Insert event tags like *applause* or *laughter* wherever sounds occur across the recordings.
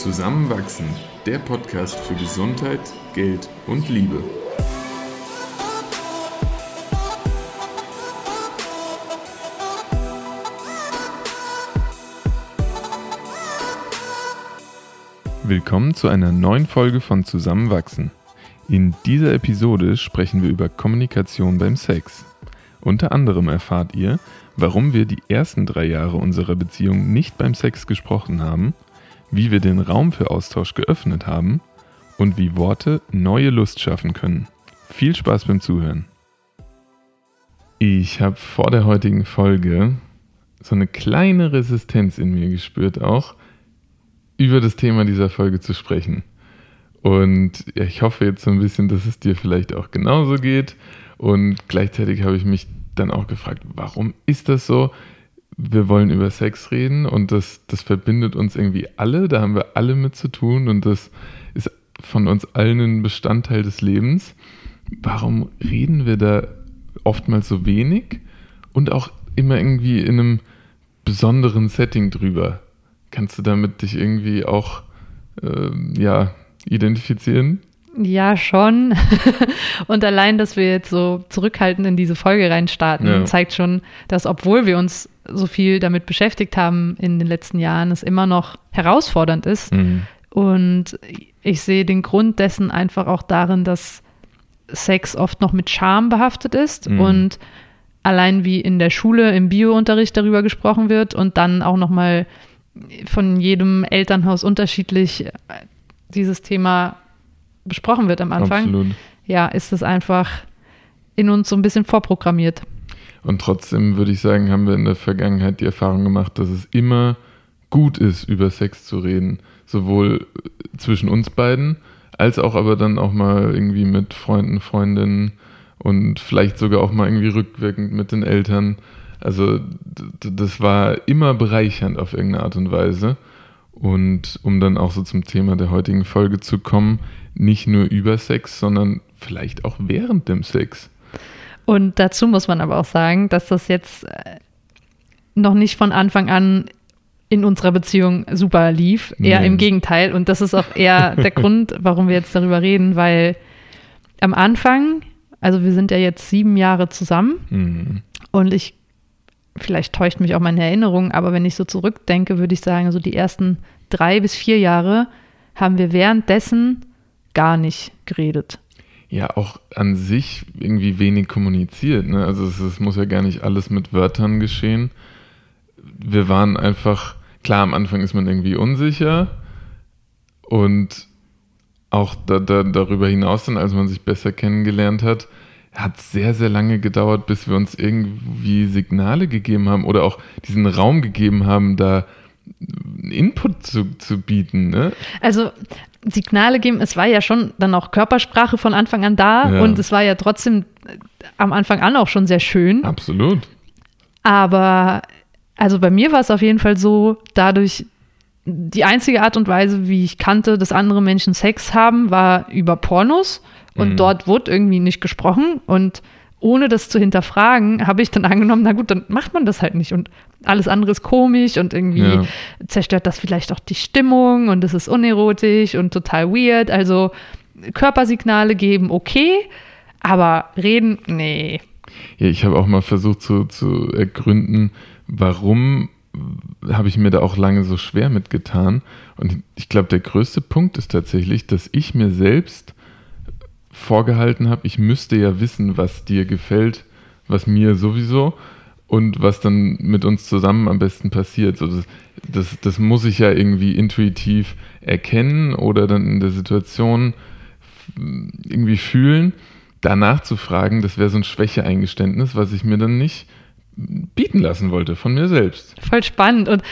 Zusammenwachsen, der Podcast für Gesundheit, Geld und Liebe. Willkommen zu einer neuen Folge von Zusammenwachsen. In dieser Episode sprechen wir über Kommunikation beim Sex. Unter anderem erfahrt ihr, warum wir die ersten drei Jahre unserer Beziehung nicht beim Sex gesprochen haben, wie wir den Raum für Austausch geöffnet haben und wie Worte neue Lust schaffen können. Viel Spaß beim Zuhören. Ich habe vor der heutigen Folge so eine kleine Resistenz in mir gespürt, auch über das Thema dieser Folge zu sprechen. Und ich hoffe jetzt so ein bisschen, dass es dir vielleicht auch genauso geht. Und gleichzeitig habe ich mich dann auch gefragt, warum ist das so? Wir wollen über Sex reden und das, das verbindet uns irgendwie alle, da haben wir alle mit zu tun und das ist von uns allen ein Bestandteil des Lebens. Warum reden wir da oftmals so wenig und auch immer irgendwie in einem besonderen Setting drüber? Kannst du damit dich irgendwie auch äh, ja, identifizieren? Ja, schon. *laughs* und allein, dass wir jetzt so zurückhaltend in diese Folge reinstarten, ja. zeigt schon, dass obwohl wir uns so viel damit beschäftigt haben in den letzten Jahren, es immer noch herausfordernd ist. Mhm. Und ich sehe den Grund dessen einfach auch darin, dass Sex oft noch mit Scham behaftet ist mhm. und allein wie in der Schule im Biounterricht darüber gesprochen wird und dann auch noch mal von jedem Elternhaus unterschiedlich dieses Thema besprochen wird am Anfang, Absolut. ja, ist es einfach in uns so ein bisschen vorprogrammiert. Und trotzdem würde ich sagen, haben wir in der Vergangenheit die Erfahrung gemacht, dass es immer gut ist, über Sex zu reden. Sowohl zwischen uns beiden, als auch aber dann auch mal irgendwie mit Freunden, Freundinnen und vielleicht sogar auch mal irgendwie rückwirkend mit den Eltern. Also das war immer bereichernd auf irgendeine Art und Weise. Und um dann auch so zum Thema der heutigen Folge zu kommen, nicht nur über Sex, sondern vielleicht auch während dem Sex. Und dazu muss man aber auch sagen, dass das jetzt äh, noch nicht von Anfang an in unserer Beziehung super lief. Eher nee. im Gegenteil. Und das ist auch eher *laughs* der Grund, warum wir jetzt darüber reden, weil am Anfang, also wir sind ja jetzt sieben Jahre zusammen mhm. und ich, vielleicht täuscht mich auch meine Erinnerung, aber wenn ich so zurückdenke, würde ich sagen, so die ersten drei bis vier Jahre haben wir währenddessen gar nicht geredet. Ja, auch an sich irgendwie wenig kommuniziert. Ne? Also es, es muss ja gar nicht alles mit Wörtern geschehen. Wir waren einfach, klar, am Anfang ist man irgendwie unsicher und auch da, da, darüber hinaus dann, als man sich besser kennengelernt hat, hat es sehr, sehr lange gedauert, bis wir uns irgendwie Signale gegeben haben oder auch diesen Raum gegeben haben, da Input zu, zu bieten. Ne? Also Signale geben, es war ja schon dann auch Körpersprache von Anfang an da ja. und es war ja trotzdem am Anfang an auch schon sehr schön. Absolut. Aber also bei mir war es auf jeden Fall so, dadurch die einzige Art und Weise, wie ich kannte, dass andere Menschen Sex haben, war über Pornos und mhm. dort wurde irgendwie nicht gesprochen und ohne das zu hinterfragen, habe ich dann angenommen, na gut, dann macht man das halt nicht und alles andere ist komisch und irgendwie ja. zerstört das vielleicht auch die Stimmung und es ist unerotisch und total weird. Also Körpersignale geben okay, aber reden, nee. Ja, ich habe auch mal versucht zu, zu ergründen, warum habe ich mir da auch lange so schwer mitgetan. Und ich glaube, der größte Punkt ist tatsächlich, dass ich mir selbst vorgehalten habe, ich müsste ja wissen, was dir gefällt, was mir sowieso und was dann mit uns zusammen am besten passiert. So, das, das, das muss ich ja irgendwie intuitiv erkennen oder dann in der Situation irgendwie fühlen. Danach zu fragen, das wäre so ein Schwächeeingeständnis, was ich mir dann nicht bieten lassen wollte von mir selbst. Voll spannend. Und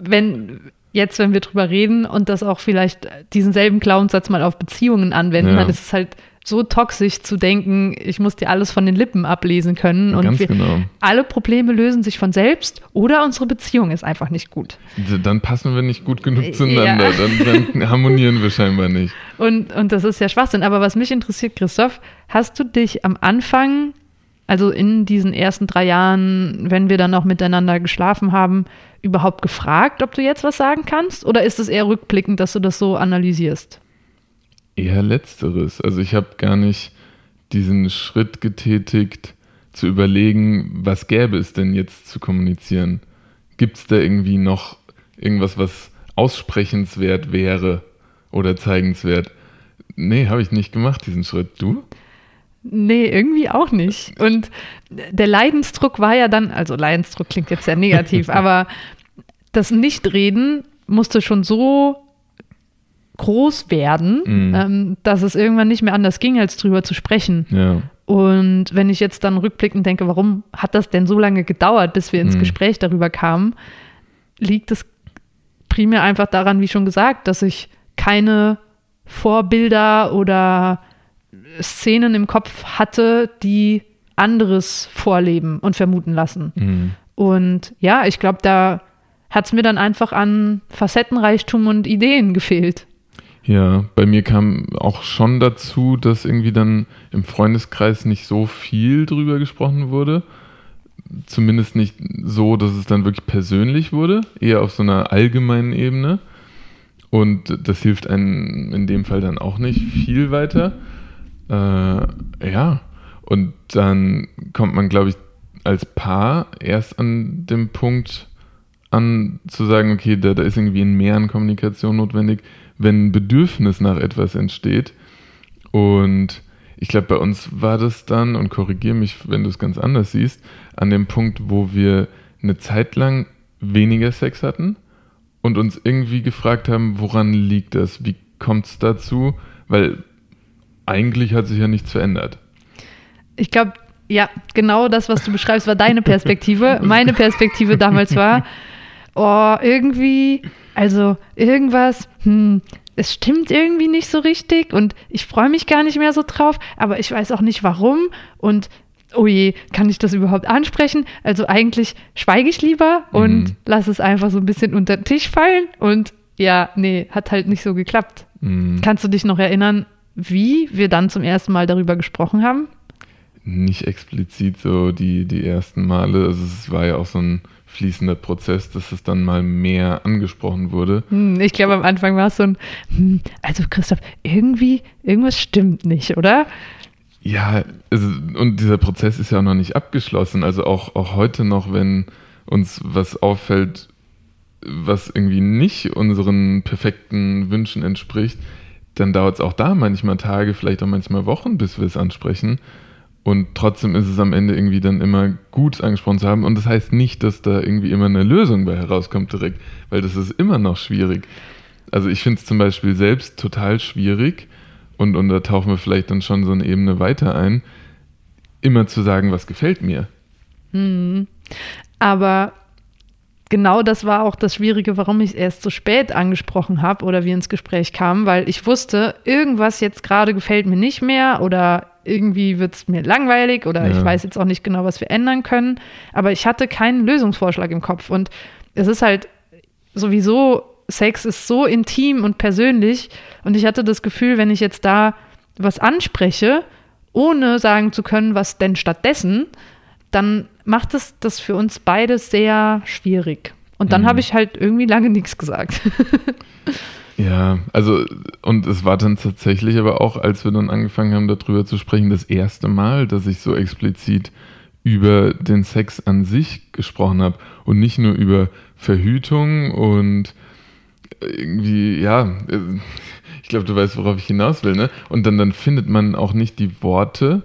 wenn jetzt, wenn wir drüber reden und das auch vielleicht diesen selben Glaubenssatz mal auf Beziehungen anwenden, ja. dann ist es halt so toxisch zu denken, ich muss dir alles von den Lippen ablesen können. Und Ganz wir, genau. alle Probleme lösen sich von selbst oder unsere Beziehung ist einfach nicht gut. Dann passen wir nicht gut genug zueinander. Ja. Dann, dann *laughs* harmonieren wir scheinbar nicht. Und, und das ist ja Schwachsinn. Aber was mich interessiert, Christoph, hast du dich am Anfang also in diesen ersten drei Jahren, wenn wir dann auch miteinander geschlafen haben, überhaupt gefragt, ob du jetzt was sagen kannst? Oder ist es eher rückblickend, dass du das so analysierst? Eher letzteres. Also ich habe gar nicht diesen Schritt getätigt, zu überlegen, was gäbe es denn jetzt zu kommunizieren? Gibt es da irgendwie noch irgendwas, was aussprechenswert wäre oder zeigenswert? Nee, habe ich nicht gemacht, diesen Schritt. Du? Nee, irgendwie auch nicht. Und der Leidensdruck war ja dann, also Leidensdruck klingt jetzt sehr negativ, *laughs* aber das Nichtreden musste schon so groß werden, mm. ähm, dass es irgendwann nicht mehr anders ging, als drüber zu sprechen. Ja. Und wenn ich jetzt dann rückblickend denke, warum hat das denn so lange gedauert, bis wir ins mm. Gespräch darüber kamen, liegt es primär einfach daran, wie schon gesagt, dass ich keine Vorbilder oder Szenen im Kopf hatte, die anderes vorleben und vermuten lassen. Mhm. Und ja, ich glaube, da hat es mir dann einfach an Facettenreichtum und Ideen gefehlt. Ja, bei mir kam auch schon dazu, dass irgendwie dann im Freundeskreis nicht so viel drüber gesprochen wurde. Zumindest nicht so, dass es dann wirklich persönlich wurde, eher auf so einer allgemeinen Ebene. Und das hilft einem in dem Fall dann auch nicht viel weiter. Äh, ja, und dann kommt man, glaube ich, als Paar erst an dem Punkt an, zu sagen, okay, da, da ist irgendwie ein Mehr an Kommunikation notwendig, wenn ein Bedürfnis nach etwas entsteht. Und ich glaube, bei uns war das dann, und korrigiere mich, wenn du es ganz anders siehst, an dem Punkt, wo wir eine Zeit lang weniger Sex hatten und uns irgendwie gefragt haben, woran liegt das? Wie kommt es dazu? Weil eigentlich hat sich ja nichts verändert. Ich glaube, ja, genau das, was du beschreibst, war deine Perspektive. *laughs* Meine Perspektive damals war, oh, irgendwie, also irgendwas, hm, es stimmt irgendwie nicht so richtig und ich freue mich gar nicht mehr so drauf, aber ich weiß auch nicht warum und oh je, kann ich das überhaupt ansprechen? Also eigentlich schweige ich lieber und mhm. lasse es einfach so ein bisschen unter den Tisch fallen und ja, nee, hat halt nicht so geklappt. Mhm. Kannst du dich noch erinnern, wie wir dann zum ersten Mal darüber gesprochen haben? Nicht explizit so die, die ersten Male. Also es war ja auch so ein fließender Prozess, dass es dann mal mehr angesprochen wurde. Hm, ich glaube, am Anfang war es so ein, hm, also Christoph, irgendwie, irgendwas stimmt nicht, oder? Ja, also, und dieser Prozess ist ja auch noch nicht abgeschlossen. Also auch, auch heute noch, wenn uns was auffällt, was irgendwie nicht unseren perfekten Wünschen entspricht, dann dauert es auch da manchmal Tage, vielleicht auch manchmal Wochen, bis wir es ansprechen. Und trotzdem ist es am Ende irgendwie dann immer gut angesprochen zu haben. Und das heißt nicht, dass da irgendwie immer eine Lösung bei herauskommt direkt, weil das ist immer noch schwierig. Also ich finde es zum Beispiel selbst total schwierig, und, und da tauchen wir vielleicht dann schon so eine Ebene weiter ein, immer zu sagen, was gefällt mir. Hm. Aber genau das war auch das Schwierige, warum ich es erst so spät angesprochen habe oder wir ins Gespräch kamen, weil ich wusste, irgendwas jetzt gerade gefällt mir nicht mehr oder irgendwie wird es mir langweilig oder ja. ich weiß jetzt auch nicht genau, was wir ändern können. Aber ich hatte keinen Lösungsvorschlag im Kopf. Und es ist halt sowieso, Sex ist so intim und persönlich. Und ich hatte das Gefühl, wenn ich jetzt da was anspreche, ohne sagen zu können, was denn stattdessen, dann macht es das für uns beide sehr schwierig. Und dann mhm. habe ich halt irgendwie lange nichts gesagt. *laughs* ja, also, und es war dann tatsächlich aber auch, als wir dann angefangen haben, darüber zu sprechen, das erste Mal, dass ich so explizit über den Sex an sich gesprochen habe und nicht nur über Verhütung und irgendwie, ja, ich glaube, du weißt, worauf ich hinaus will, ne? Und dann, dann findet man auch nicht die Worte,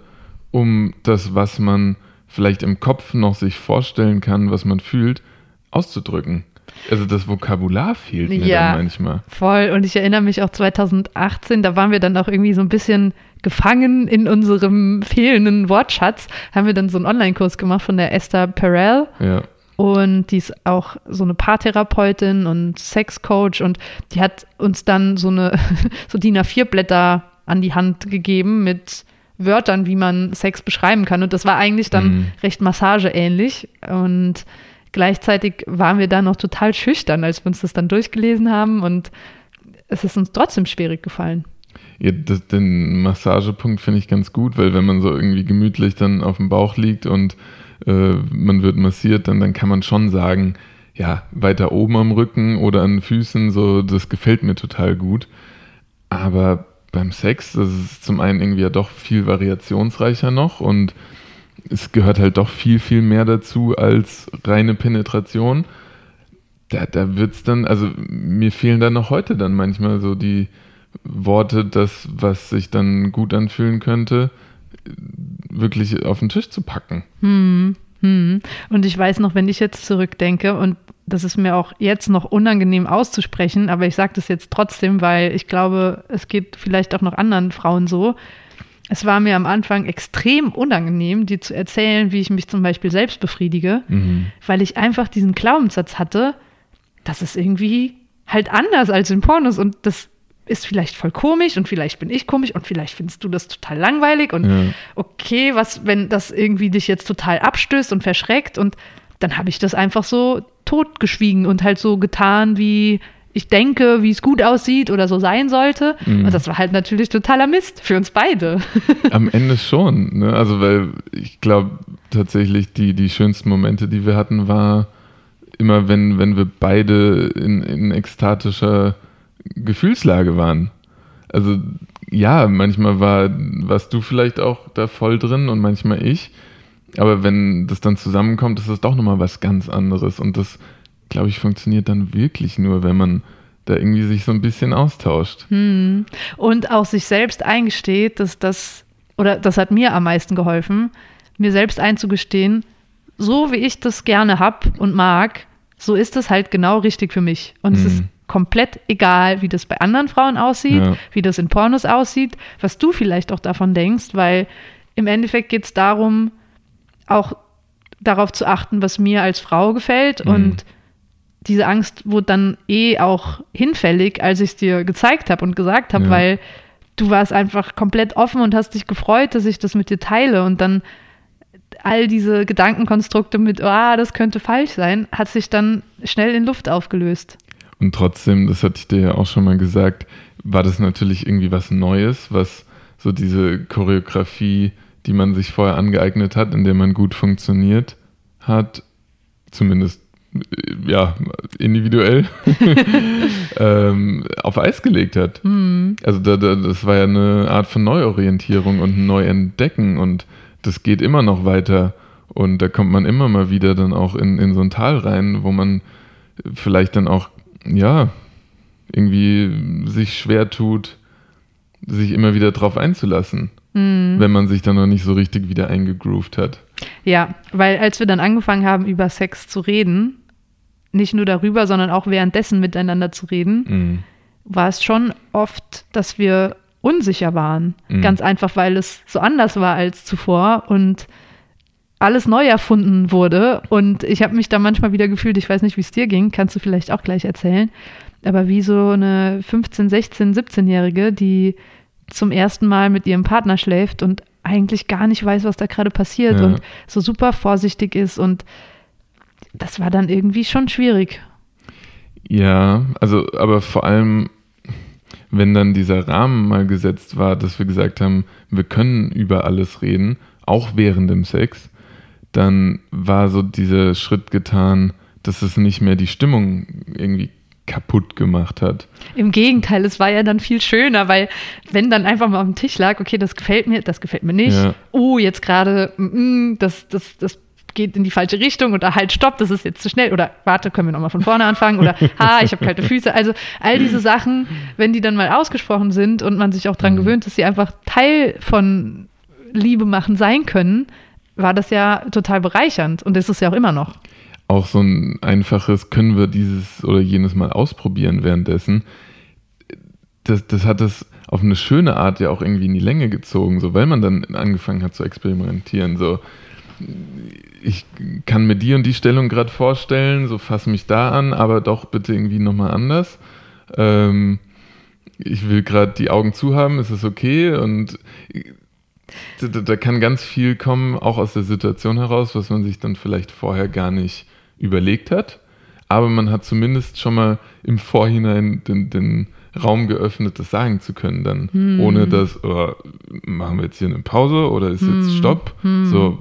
um das, was man vielleicht im Kopf noch sich vorstellen kann, was man fühlt, auszudrücken. Also das Vokabular fehlt mir ja, dann manchmal. Voll. Und ich erinnere mich auch 2018, da waren wir dann auch irgendwie so ein bisschen gefangen in unserem fehlenden Wortschatz. Haben wir dann so einen Online-Kurs gemacht von der Esther Perel. Ja. Und die ist auch so eine Paartherapeutin und Sexcoach und die hat uns dann so eine *laughs* so DIN A4-Blätter an die Hand gegeben mit Wörtern, wie man Sex beschreiben kann. Und das war eigentlich dann mhm. recht massageähnlich. Und gleichzeitig waren wir da noch total schüchtern, als wir uns das dann durchgelesen haben. Und es ist uns trotzdem schwierig gefallen. Ja, das, den Massagepunkt finde ich ganz gut, weil wenn man so irgendwie gemütlich dann auf dem Bauch liegt und äh, man wird massiert, dann, dann kann man schon sagen, ja, weiter oben am Rücken oder an den Füßen, so, das gefällt mir total gut. Aber beim Sex, das ist zum einen irgendwie ja doch viel variationsreicher noch und es gehört halt doch viel, viel mehr dazu als reine Penetration. Da, da wird es dann, also mir fehlen dann noch heute dann manchmal so die Worte, das, was sich dann gut anfühlen könnte, wirklich auf den Tisch zu packen. Hm, hm. Und ich weiß noch, wenn ich jetzt zurückdenke, und das ist mir auch jetzt noch unangenehm auszusprechen, aber ich sage das jetzt trotzdem, weil ich glaube, es geht vielleicht auch noch anderen Frauen so. Es war mir am Anfang extrem unangenehm, dir zu erzählen, wie ich mich zum Beispiel selbst befriedige, mhm. weil ich einfach diesen Glaubenssatz hatte, das ist irgendwie halt anders als in Pornos und das ist vielleicht voll komisch und vielleicht bin ich komisch und vielleicht findest du das total langweilig und ja. okay, was, wenn das irgendwie dich jetzt total abstößt und verschreckt und dann habe ich das einfach so totgeschwiegen und halt so getan, wie ich denke, wie es gut aussieht oder so sein sollte. Mhm. Und das war halt natürlich totaler Mist für uns beide. *laughs* Am Ende schon. Ne? Also, weil ich glaube tatsächlich, die, die schönsten Momente, die wir hatten, war immer, wenn, wenn wir beide in, in ekstatischer Gefühlslage waren. Also, ja, manchmal war, warst du vielleicht auch da voll drin und manchmal ich. Aber wenn das dann zusammenkommt, ist das doch nochmal was ganz anderes. Und das, glaube ich, funktioniert dann wirklich nur, wenn man da irgendwie sich so ein bisschen austauscht. Hm. Und auch sich selbst eingesteht, dass das, oder das hat mir am meisten geholfen, mir selbst einzugestehen, so wie ich das gerne habe und mag, so ist das halt genau richtig für mich. Und hm. es ist hm. komplett egal, wie das bei anderen Frauen aussieht, ja. wie das in Pornos aussieht, was du vielleicht auch davon denkst, weil im Endeffekt geht es darum, auch darauf zu achten, was mir als Frau gefällt. Mhm. Und diese Angst wurde dann eh auch hinfällig, als ich es dir gezeigt habe und gesagt habe, ja. weil du warst einfach komplett offen und hast dich gefreut, dass ich das mit dir teile. Und dann all diese Gedankenkonstrukte mit, ah, oh, das könnte falsch sein, hat sich dann schnell in Luft aufgelöst. Und trotzdem, das hatte ich dir ja auch schon mal gesagt, war das natürlich irgendwie was Neues, was so diese Choreografie die man sich vorher angeeignet hat, in der man gut funktioniert hat, zumindest ja, individuell *laughs* *laughs* ähm, auf Eis gelegt hat. Mhm. Also da, da, das war ja eine Art von Neuorientierung und Neuentdecken und das geht immer noch weiter und da kommt man immer mal wieder dann auch in, in so ein Tal rein, wo man vielleicht dann auch, ja, irgendwie sich schwer tut, sich immer wieder drauf einzulassen mhm. wenn man sich dann noch nicht so richtig wieder eingegroovt hat. Ja, weil als wir dann angefangen haben, über Sex zu reden, nicht nur darüber, sondern auch währenddessen miteinander zu reden, mhm. war es schon oft, dass wir unsicher waren. Mhm. Ganz einfach, weil es so anders war als zuvor und alles neu erfunden wurde. Und ich habe mich da manchmal wieder gefühlt, ich weiß nicht, wie es dir ging, kannst du vielleicht auch gleich erzählen, aber wie so eine 15, 16, 17-Jährige, die zum ersten Mal mit ihrem Partner schläft und eigentlich gar nicht weiß, was da gerade passiert ja. und so super vorsichtig ist. Und das war dann irgendwie schon schwierig. Ja, also, aber vor allem, wenn dann dieser Rahmen mal gesetzt war, dass wir gesagt haben, wir können über alles reden, auch während dem Sex, dann war so dieser Schritt getan, dass es nicht mehr die Stimmung irgendwie kaputt gemacht hat. Im Gegenteil, es war ja dann viel schöner, weil wenn dann einfach mal auf dem Tisch lag, okay, das gefällt mir, das gefällt mir nicht. Ja. Oh, jetzt gerade, mm, mm, das, das, das geht in die falsche Richtung oder halt stopp, das ist jetzt zu schnell oder warte, können wir nochmal von vorne anfangen oder *laughs* ha, ich habe kalte Füße. Also all diese Sachen, wenn die dann mal ausgesprochen sind und man sich auch daran mhm. gewöhnt, dass sie einfach Teil von Liebe machen sein können, war das ja total bereichernd und ist es ja auch immer noch auch so ein einfaches, können wir dieses oder jenes mal ausprobieren währenddessen. Das, das hat es auf eine schöne Art ja auch irgendwie in die Länge gezogen, so weil man dann angefangen hat zu experimentieren. So, ich kann mir die und die Stellung gerade vorstellen, so fasse mich da an, aber doch bitte irgendwie nochmal anders. Ähm, ich will gerade die Augen zu haben, ist es okay? Und da, da, kann ganz viel kommen, auch aus der Situation heraus, was man sich dann vielleicht vorher gar nicht überlegt hat, aber man hat zumindest schon mal im Vorhinein den, den Raum geöffnet, das sagen zu können dann, hm. ohne dass, oh, machen wir jetzt hier eine Pause oder ist hm. jetzt Stopp? Hm. So,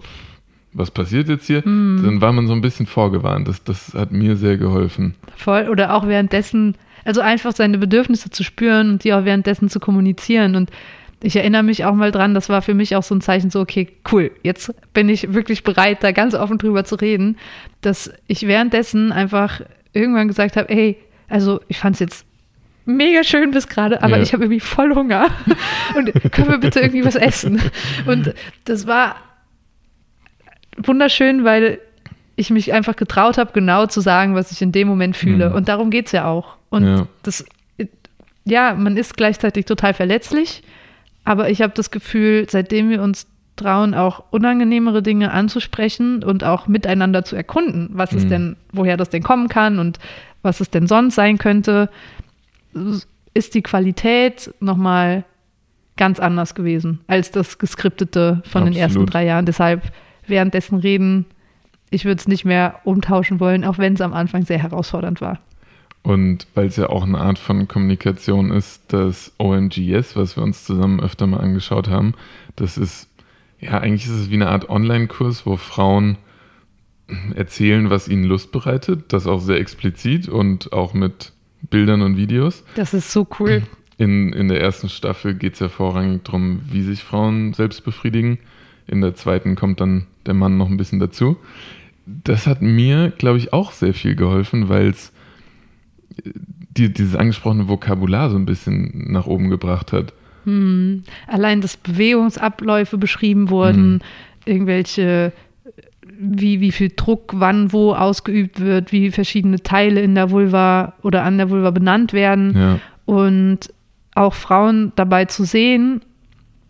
was passiert jetzt hier? Hm. Dann war man so ein bisschen vorgewarnt. Das, das hat mir sehr geholfen. Voll. Oder auch währenddessen, also einfach seine Bedürfnisse zu spüren und die auch währenddessen zu kommunizieren. Und ich erinnere mich auch mal dran, das war für mich auch so ein Zeichen, so, okay, cool, jetzt bin ich wirklich bereit, da ganz offen drüber zu reden, dass ich währenddessen einfach irgendwann gesagt habe, hey, also ich fand es jetzt mega schön bis gerade, aber ja. ich habe irgendwie voll Hunger *laughs* und können wir bitte irgendwie was essen? Und das war wunderschön, weil ich mich einfach getraut habe, genau zu sagen, was ich in dem Moment fühle. Mhm. Und darum geht es ja auch. Und ja. das, ja, man ist gleichzeitig total verletzlich, aber ich habe das Gefühl, seitdem wir uns trauen, auch unangenehmere Dinge anzusprechen und auch miteinander zu erkunden, was mhm. es denn, woher das denn kommen kann und was es denn sonst sein könnte, ist die Qualität nochmal ganz anders gewesen als das Geskriptete von Absolut. den ersten drei Jahren. Deshalb währenddessen reden, ich würde es nicht mehr umtauschen wollen, auch wenn es am Anfang sehr herausfordernd war. Und weil es ja auch eine Art von Kommunikation ist, das OMGS, was wir uns zusammen öfter mal angeschaut haben, das ist, ja, eigentlich ist es wie eine Art Online-Kurs, wo Frauen erzählen, was ihnen Lust bereitet, das auch sehr explizit und auch mit Bildern und Videos. Das ist so cool. In, in der ersten Staffel geht es ja vorrangig darum, wie sich Frauen selbst befriedigen. In der zweiten kommt dann der Mann noch ein bisschen dazu. Das hat mir, glaube ich, auch sehr viel geholfen, weil es die, dieses angesprochene Vokabular so ein bisschen nach oben gebracht hat. Hm. Allein, dass Bewegungsabläufe beschrieben wurden, hm. irgendwelche, wie, wie viel Druck wann wo ausgeübt wird, wie verschiedene Teile in der Vulva oder an der Vulva benannt werden. Ja. Und auch Frauen dabei zu sehen,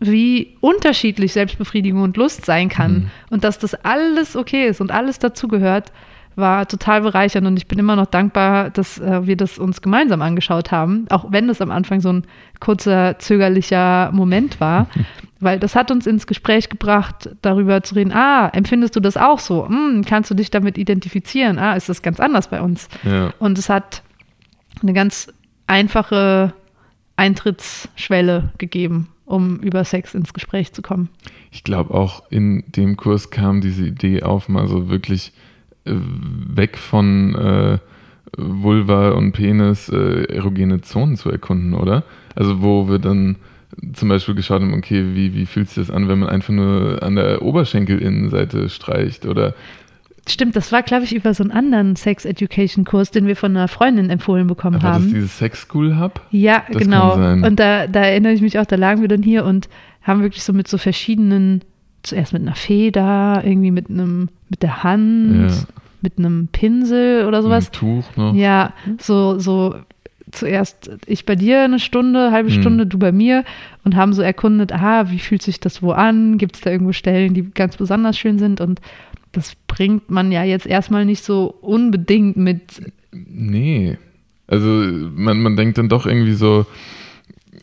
wie unterschiedlich Selbstbefriedigung und Lust sein kann mhm. und dass das alles okay ist und alles dazugehört, war total bereichernd und ich bin immer noch dankbar, dass äh, wir das uns gemeinsam angeschaut haben, auch wenn es am Anfang so ein kurzer, zögerlicher Moment war, *laughs* weil das hat uns ins Gespräch gebracht, darüber zu reden, ah, empfindest du das auch so? Hm, kannst du dich damit identifizieren? Ah, ist das ganz anders bei uns? Ja. Und es hat eine ganz einfache Eintrittsschwelle gegeben um über Sex ins Gespräch zu kommen. Ich glaube, auch in dem Kurs kam diese Idee auf, mal so wirklich äh, weg von äh, Vulva und Penis äh, erogene Zonen zu erkunden, oder? Also wo wir dann zum Beispiel geschaut haben, okay, wie, wie fühlt sich das an, wenn man einfach nur an der Oberschenkelinnenseite streicht oder Stimmt, das war, glaube ich, über so einen anderen Sex Education Kurs, den wir von einer Freundin empfohlen bekommen Aber haben. Das dieses Sex School Hub? Ja, das genau. Und da, da erinnere ich mich auch, da lagen wir dann hier und haben wirklich so mit so verschiedenen, zuerst mit einer Feder, irgendwie mit einem, mit der Hand, ja. mit einem Pinsel oder sowas. Ein Tuch noch. Ja, so, so zuerst ich bei dir eine Stunde, halbe hm. Stunde, du bei mir und haben so erkundet, aha, wie fühlt sich das wo an? Gibt es da irgendwo Stellen, die ganz besonders schön sind? Und das bringt man ja jetzt erstmal nicht so unbedingt mit. Nee. Also man, man denkt dann doch irgendwie so,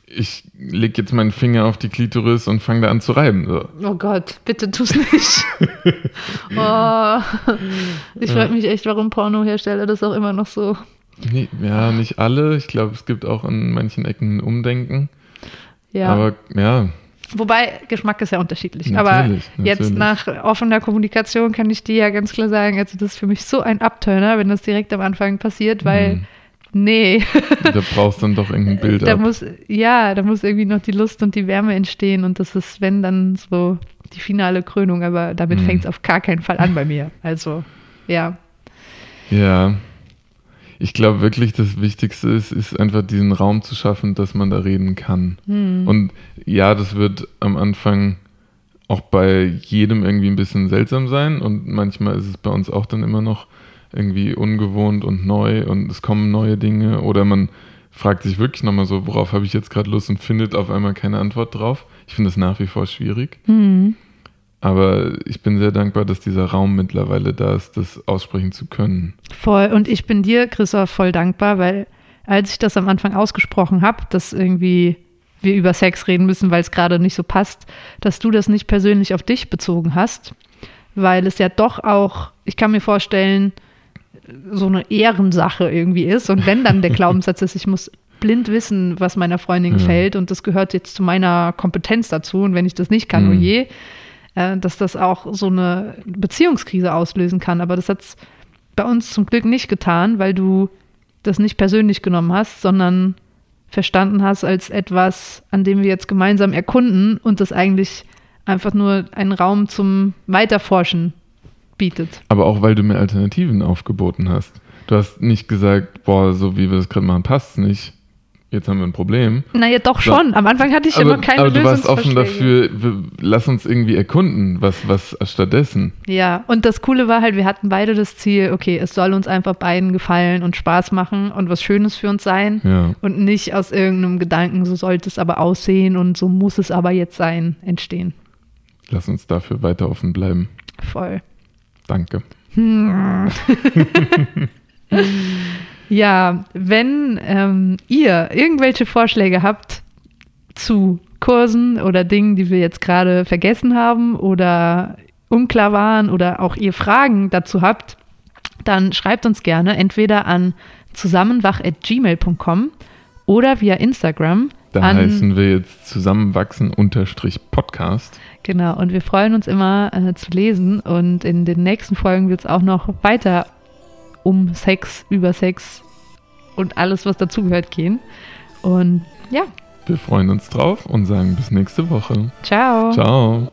ich lege jetzt meinen Finger auf die Klitoris und fange da an zu reiben. So. Oh Gott, bitte tu's nicht. *laughs* oh, ich frage mich echt, warum Pornohersteller das auch immer noch so. Nee, ja, nicht alle. Ich glaube, es gibt auch an manchen Ecken ein Umdenken. Ja. Aber ja, Wobei, Geschmack ist ja unterschiedlich. Natürlich, Aber jetzt natürlich. nach offener Kommunikation kann ich dir ja ganz klar sagen, also das ist für mich so ein Abturner, wenn das direkt am Anfang passiert, weil, mhm. nee. da brauchst du dann doch irgendein *laughs* Bild da ab. Muss, ja, da muss irgendwie noch die Lust und die Wärme entstehen und das ist, wenn, dann so die finale Krönung, aber damit mhm. fängt es auf gar keinen Fall an bei mir. Also, ja. Ja, ich glaube wirklich, das Wichtigste ist, ist einfach diesen Raum zu schaffen, dass man da reden kann. Hm. Und ja, das wird am Anfang auch bei jedem irgendwie ein bisschen seltsam sein und manchmal ist es bei uns auch dann immer noch irgendwie ungewohnt und neu und es kommen neue Dinge oder man fragt sich wirklich nochmal so, worauf habe ich jetzt gerade Lust und findet auf einmal keine Antwort drauf. Ich finde das nach wie vor schwierig. Mhm. Aber ich bin sehr dankbar, dass dieser Raum mittlerweile da ist, das aussprechen zu können. Voll. Und ich bin dir, Christoph, voll dankbar, weil als ich das am Anfang ausgesprochen habe, dass irgendwie wir über Sex reden müssen, weil es gerade nicht so passt, dass du das nicht persönlich auf dich bezogen hast, weil es ja doch auch, ich kann mir vorstellen, so eine Ehrensache irgendwie ist. Und wenn dann der *laughs* Glaubenssatz ist, ich muss blind wissen, was meiner Freundin ja. gefällt und das gehört jetzt zu meiner Kompetenz dazu und wenn ich das nicht kann, mhm. oh je, äh, dass das auch so eine Beziehungskrise auslösen kann. Aber das hat es bei uns zum Glück nicht getan, weil du das nicht persönlich genommen hast, sondern verstanden hast als etwas, an dem wir jetzt gemeinsam erkunden und das eigentlich einfach nur einen Raum zum Weiterforschen bietet. Aber auch weil du mir Alternativen aufgeboten hast. Du hast nicht gesagt, boah, so wie wir das gerade machen, passt nicht jetzt haben wir ein Problem. Naja, doch schon. Am Anfang hatte ich aber, immer keine Aber du warst offen dafür, lass uns irgendwie erkunden, was, was stattdessen. Ja, und das Coole war halt, wir hatten beide das Ziel, okay, es soll uns einfach beiden gefallen und Spaß machen und was Schönes für uns sein. Ja. Und nicht aus irgendeinem Gedanken, so sollte es aber aussehen und so muss es aber jetzt sein, entstehen. Lass uns dafür weiter offen bleiben. Voll. Danke. *laughs* Ja, wenn ähm, ihr irgendwelche Vorschläge habt zu Kursen oder Dingen, die wir jetzt gerade vergessen haben oder unklar waren oder auch ihr Fragen dazu habt, dann schreibt uns gerne entweder an zusammenwach.gmail.com oder via Instagram. Da heißen wir jetzt zusammenwachsen-podcast. Genau, und wir freuen uns immer äh, zu lesen und in den nächsten Folgen wird es auch noch weiter um Sex, über Sex und alles, was dazugehört, gehen. Und ja. Wir freuen uns drauf und sagen bis nächste Woche. Ciao. Ciao.